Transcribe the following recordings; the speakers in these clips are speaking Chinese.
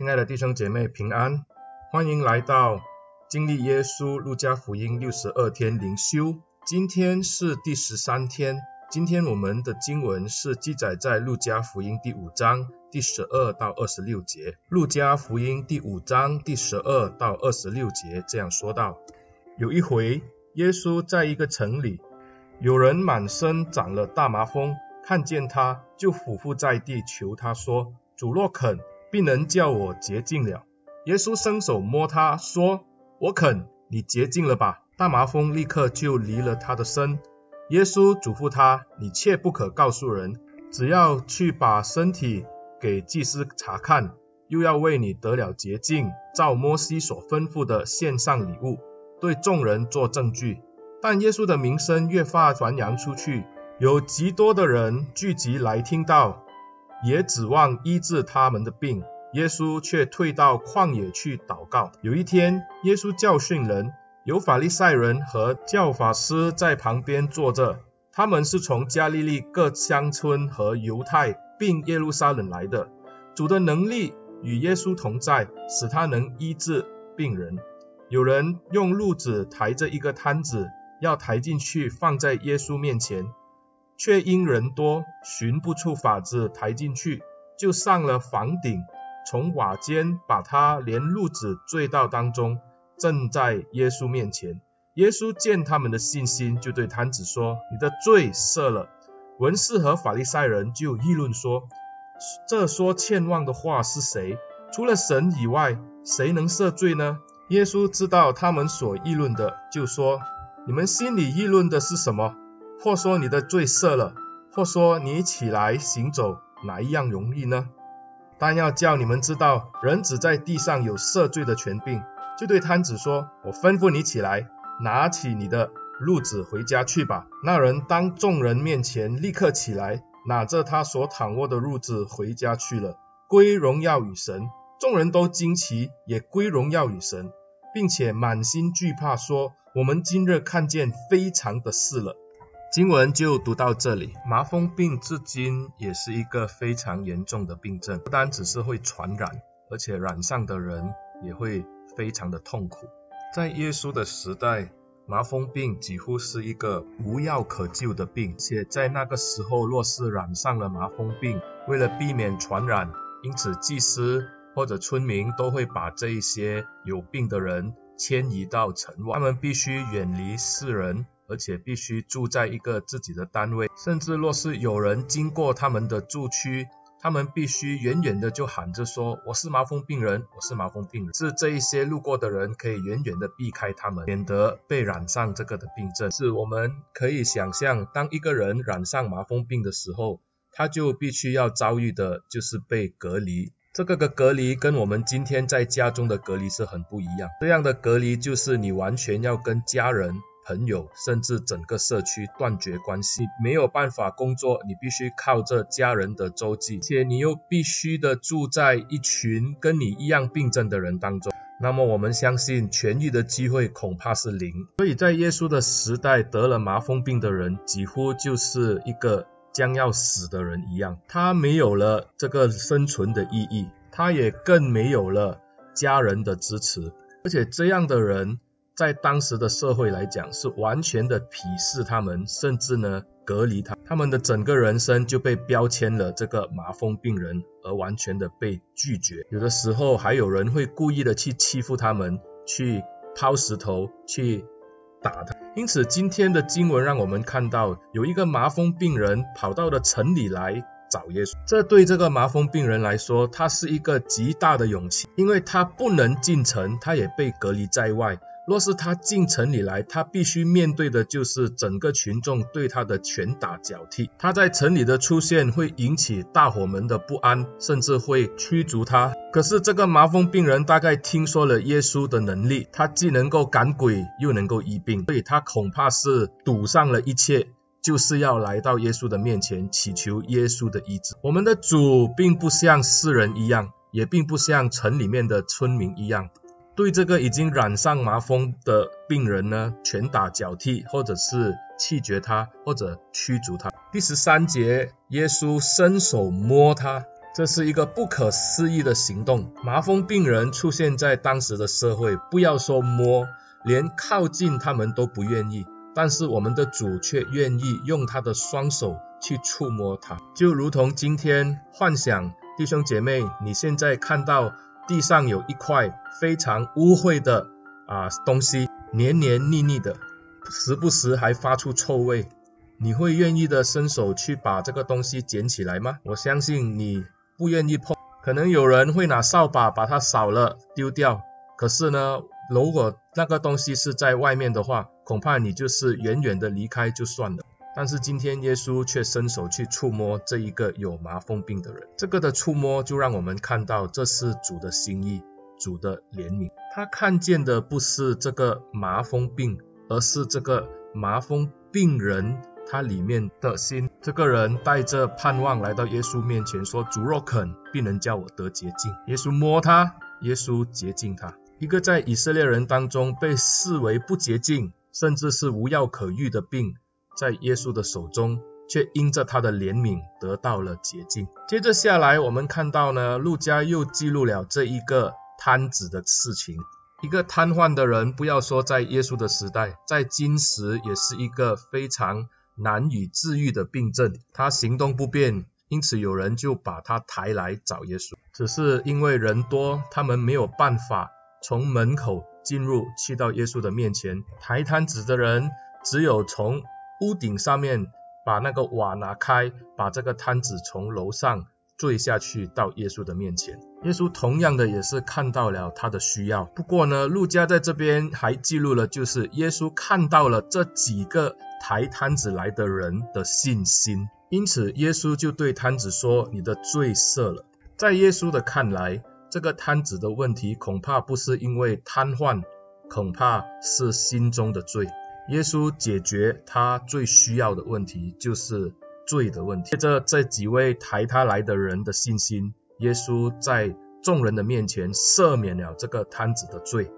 亲爱的弟兄姐妹平安，欢迎来到经历耶稣路加福音六十二天灵修。今天是第十三天，今天我们的经文是记载在路加福音第五章第十二到二十六节。路加福音第五章第十二到二十六节这样说道：有一回，耶稣在一个城里，有人满身长了大麻风。看见他，就俯伏在地求他说：“主若肯，必能叫我洁净了。”耶稣伸手摸他说：“我肯，你洁净了吧。”大麻风立刻就离了他的身。耶稣嘱咐他：“你切不可告诉人，只要去把身体给祭司查看，又要为你得了洁净，照摩西所吩咐的献上礼物，对众人作证据。”但耶稣的名声越发传扬出去。有极多的人聚集来听到，也指望医治他们的病。耶稣却退到旷野去祷告。有一天，耶稣教训人，有法利赛人和教法师在旁边坐着，他们是从加利利各乡村和犹太并耶路撒冷来的。主的能力与耶稣同在，使他能医治病人。有人用褥子抬着一个瘫子，要抬进去放在耶稣面前。却因人多，寻不出法子抬进去，就上了房顶，从瓦间把他连褥子坠到当中，正在耶稣面前。耶稣见他们的信心，就对瘫子说：“你的罪赦了。”文士和法利赛人就议论说：“这说欠望的话是谁？除了神以外，谁能赦罪呢？”耶稣知道他们所议论的，就说：“你们心里议论的是什么？”或说你的罪赦了，或说你起来行走，哪一样容易呢？但要叫你们知道，人子在地上有赦罪的权柄。就对瘫子说：“我吩咐你起来，拿起你的褥子回家去吧。”那人当众人面前立刻起来，拿着他所躺卧的褥子回家去了，归荣耀与神。众人都惊奇，也归荣耀与神，并且满心惧怕，说：“我们今日看见非常的事了。”经文就读到这里。麻风病至今也是一个非常严重的病症，不单只是会传染，而且染上的人也会非常的痛苦。在耶稣的时代，麻风病几乎是一个无药可救的病，且在那个时候，若是染上了麻风病，为了避免传染，因此祭司或者村民都会把这一些有病的人迁移到城外，他们必须远离世人。而且必须住在一个自己的单位，甚至若是有人经过他们的住区，他们必须远远的就喊着说：“我是麻风病人，我是麻风病人。”是这一些路过的人可以远远的避开他们，免得被染上这个的病症。是我们可以想象，当一个人染上麻风病的时候，他就必须要遭遇的就是被隔离。这个的隔离跟我们今天在家中的隔离是很不一样。这样的隔离就是你完全要跟家人。朋友，甚至整个社区断绝关系，没有办法工作，你必须靠着家人的周济，且你又必须的住在一群跟你一样病症的人当中，那么我们相信痊愈的机会恐怕是零。所以在耶稣的时代，得了麻风病的人几乎就是一个将要死的人一样，他没有了这个生存的意义，他也更没有了家人的支持，而且这样的人。在当时的社会来讲，是完全的鄙视他们，甚至呢隔离他，他们的整个人生就被标签了这个麻风病人，而完全的被拒绝。有的时候还有人会故意的去欺负他们，去抛石头，去打他。因此，今天的经文让我们看到，有一个麻风病人跑到了城里来找耶稣。这对这个麻风病人来说，他是一个极大的勇气，因为他不能进城，他也被隔离在外。若是他进城里来，他必须面对的就是整个群众对他的拳打脚踢。他在城里的出现会引起大伙们的不安，甚至会驱逐他。可是这个麻风病人大概听说了耶稣的能力，他既能够赶鬼，又能够医病，所以他恐怕是赌上了一切，就是要来到耶稣的面前祈求耶稣的医治。我们的主并不像世人一样，也并不像城里面的村民一样。对这个已经染上麻风的病人呢，拳打脚踢，或者是弃绝他，或者驱逐他。第十三节，耶稣伸手摸他，这是一个不可思议的行动。麻风病人出现在当时的社会，不要说摸，连靠近他们都不愿意。但是我们的主却愿意用他的双手去触摸他，就如同今天幻想弟兄姐妹，你现在看到地上有一块非常污秽的啊东西，黏黏腻腻的，时不时还发出臭味，你会愿意的伸手去把这个东西捡起来吗？我相信你。不愿意碰，可能有人会拿扫把把它扫了丢掉。可是呢，如果那个东西是在外面的话，恐怕你就是远远的离开就算了。但是今天耶稣却伸手去触摸这一个有麻风病的人，这个的触摸就让我们看到这是主的心意，主的怜悯。他看见的不是这个麻风病，而是这个麻风病人。他里面的心，这个人带着盼望来到耶稣面前，说：“主若肯，必能叫我得洁净。”耶稣摸他，耶稣洁净他。一个在以色列人当中被视为不洁净，甚至是无药可愈的病，在耶稣的手中，却因着他的怜悯得到了洁净。接着下来，我们看到呢，路加又记录了这一个瘫子的事情。一个瘫痪的人，不要说在耶稣的时代，在今时也是一个非常。难以治愈的病症，他行动不便，因此有人就把他抬来找耶稣。只是因为人多，他们没有办法从门口进入，去到耶稣的面前。抬瘫子的人只有从屋顶上面把那个瓦拿开，把这个摊子从楼上坠下去到耶稣的面前。耶稣同样的也是看到了他的需要。不过呢，路加在这边还记录了，就是耶稣看到了这几个。抬摊子来的人的信心，因此耶稣就对摊子说：“你的罪赦了。”在耶稣的看来，这个摊子的问题恐怕不是因为瘫痪，恐怕是心中的罪。耶稣解决他最需要的问题，就是罪的问题。借着这几位抬他来的人的信心，耶稣在众人的面前赦免了这个瘫子的罪。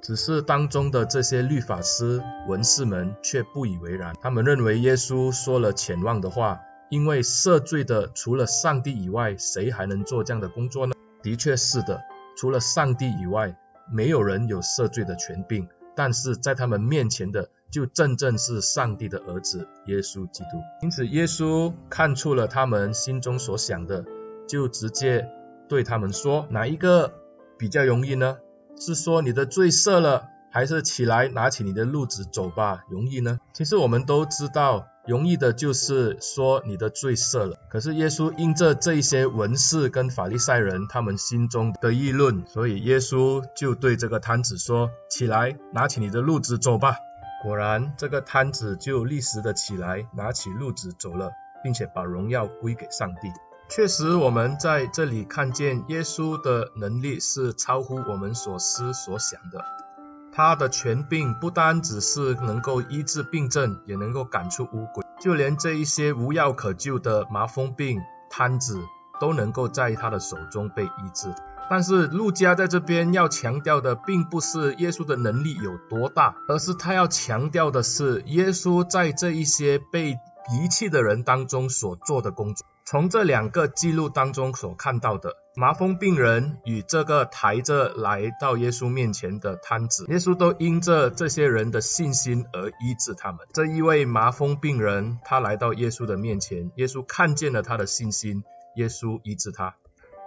只是当中的这些律法师、文士们却不以为然，他们认为耶稣说了浅妄的话，因为赦罪的除了上帝以外，谁还能做这样的工作呢？的确是的，除了上帝以外，没有人有赦罪的权柄。但是在他们面前的，就真正是上帝的儿子耶稣基督。因此，耶稣看出了他们心中所想的，就直接对他们说：哪一个比较容易呢？是说你的罪赦了，还是起来拿起你的褥子走吧，容易呢？其实我们都知道，容易的就是说你的罪赦了。可是耶稣因着这些文士跟法利赛人他们心中的议论，所以耶稣就对这个瘫子说：起来，拿起你的褥子走吧。果然，这个瘫子就立时的起来，拿起褥子走了，并且把荣耀归给上帝。确实，我们在这里看见耶稣的能力是超乎我们所思所想的。他的权柄不单只是能够医治病症，也能够赶出污鬼，就连这一些无药可救的麻风病瘫子都能够在他的手中被医治。但是路加在这边要强调的，并不是耶稣的能力有多大，而是他要强调的是耶稣在这一些被遗弃的人当中所做的工作。从这两个记录当中所看到的麻风病人与这个抬着来到耶稣面前的瘫子，耶稣都因着这些人的信心而医治他们。这一位麻风病人，他来到耶稣的面前，耶稣看见了他的信心，耶稣医治他。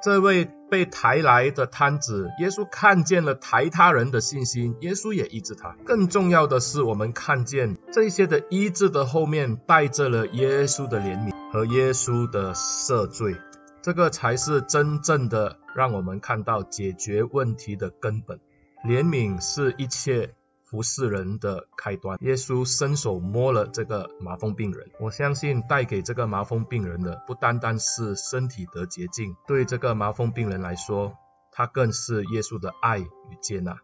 这位被抬来的瘫子，耶稣看见了抬他人的信心，耶稣也医治他。更重要的是，我们看见这些的医治的后面带着了耶稣的怜悯和耶稣的赦罪，这个才是真正的让我们看到解决问题的根本。怜悯是一切。服侍人的开端，耶稣伸手摸了这个麻风病人。我相信带给这个麻风病人的不单单是身体得洁净，对这个麻风病人来说，他更是耶稣的爱与接纳。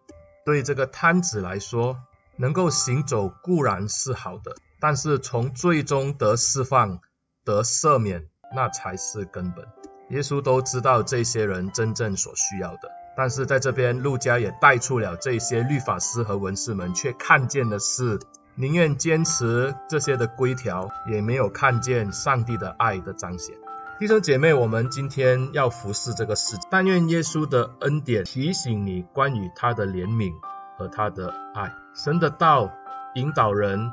对这个瘫子来说，能够行走固然是好的，但是从最终得释放、得赦免，那才是根本。耶稣都知道这些人真正所需要的。但是在这边，路加也带出了这些律法师和文士们，却看见的是宁愿坚持这些的规条，也没有看见上帝的爱的彰显。弟兄姐妹，我们今天要服侍这个世界，但愿耶稣的恩典提醒你关于他的怜悯和他的爱。神的道引导人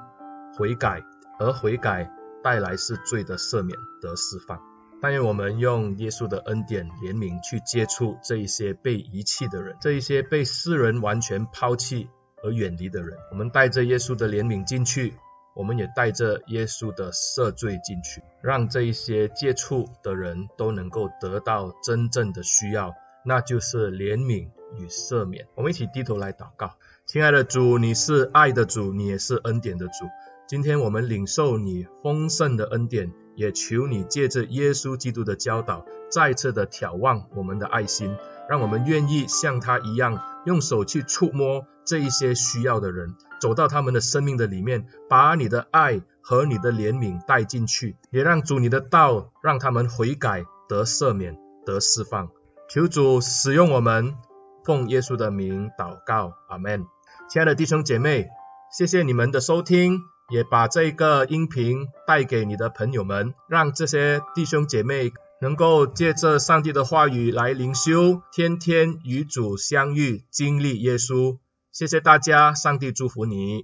悔改，而悔改带来是罪的赦免得释放。但愿我们用耶稣的恩典怜悯去接触这一些被遗弃的人，这一些被世人完全抛弃而远离的人。我们带着耶稣的怜悯进去。我们也带着耶稣的赦罪进去，让这一些接触的人都能够得到真正的需要，那就是怜悯与赦免。我们一起低头来祷告，亲爱的主，你是爱的主，你也是恩典的主。今天我们领受你丰盛的恩典，也求你借着耶稣基督的教导，再次的挑旺我们的爱心，让我们愿意像他一样，用手去触摸这一些需要的人。走到他们的生命的里面，把你的爱和你的怜悯带进去，也让主你的道让他们悔改、得赦免、得释放。求主使用我们，奉耶稣的名祷告，阿门。亲爱的弟兄姐妹，谢谢你们的收听，也把这个音频带给你的朋友们，让这些弟兄姐妹能够借着上帝的话语来灵修，天天与主相遇，经历耶稣。谢谢大家，上帝祝福你。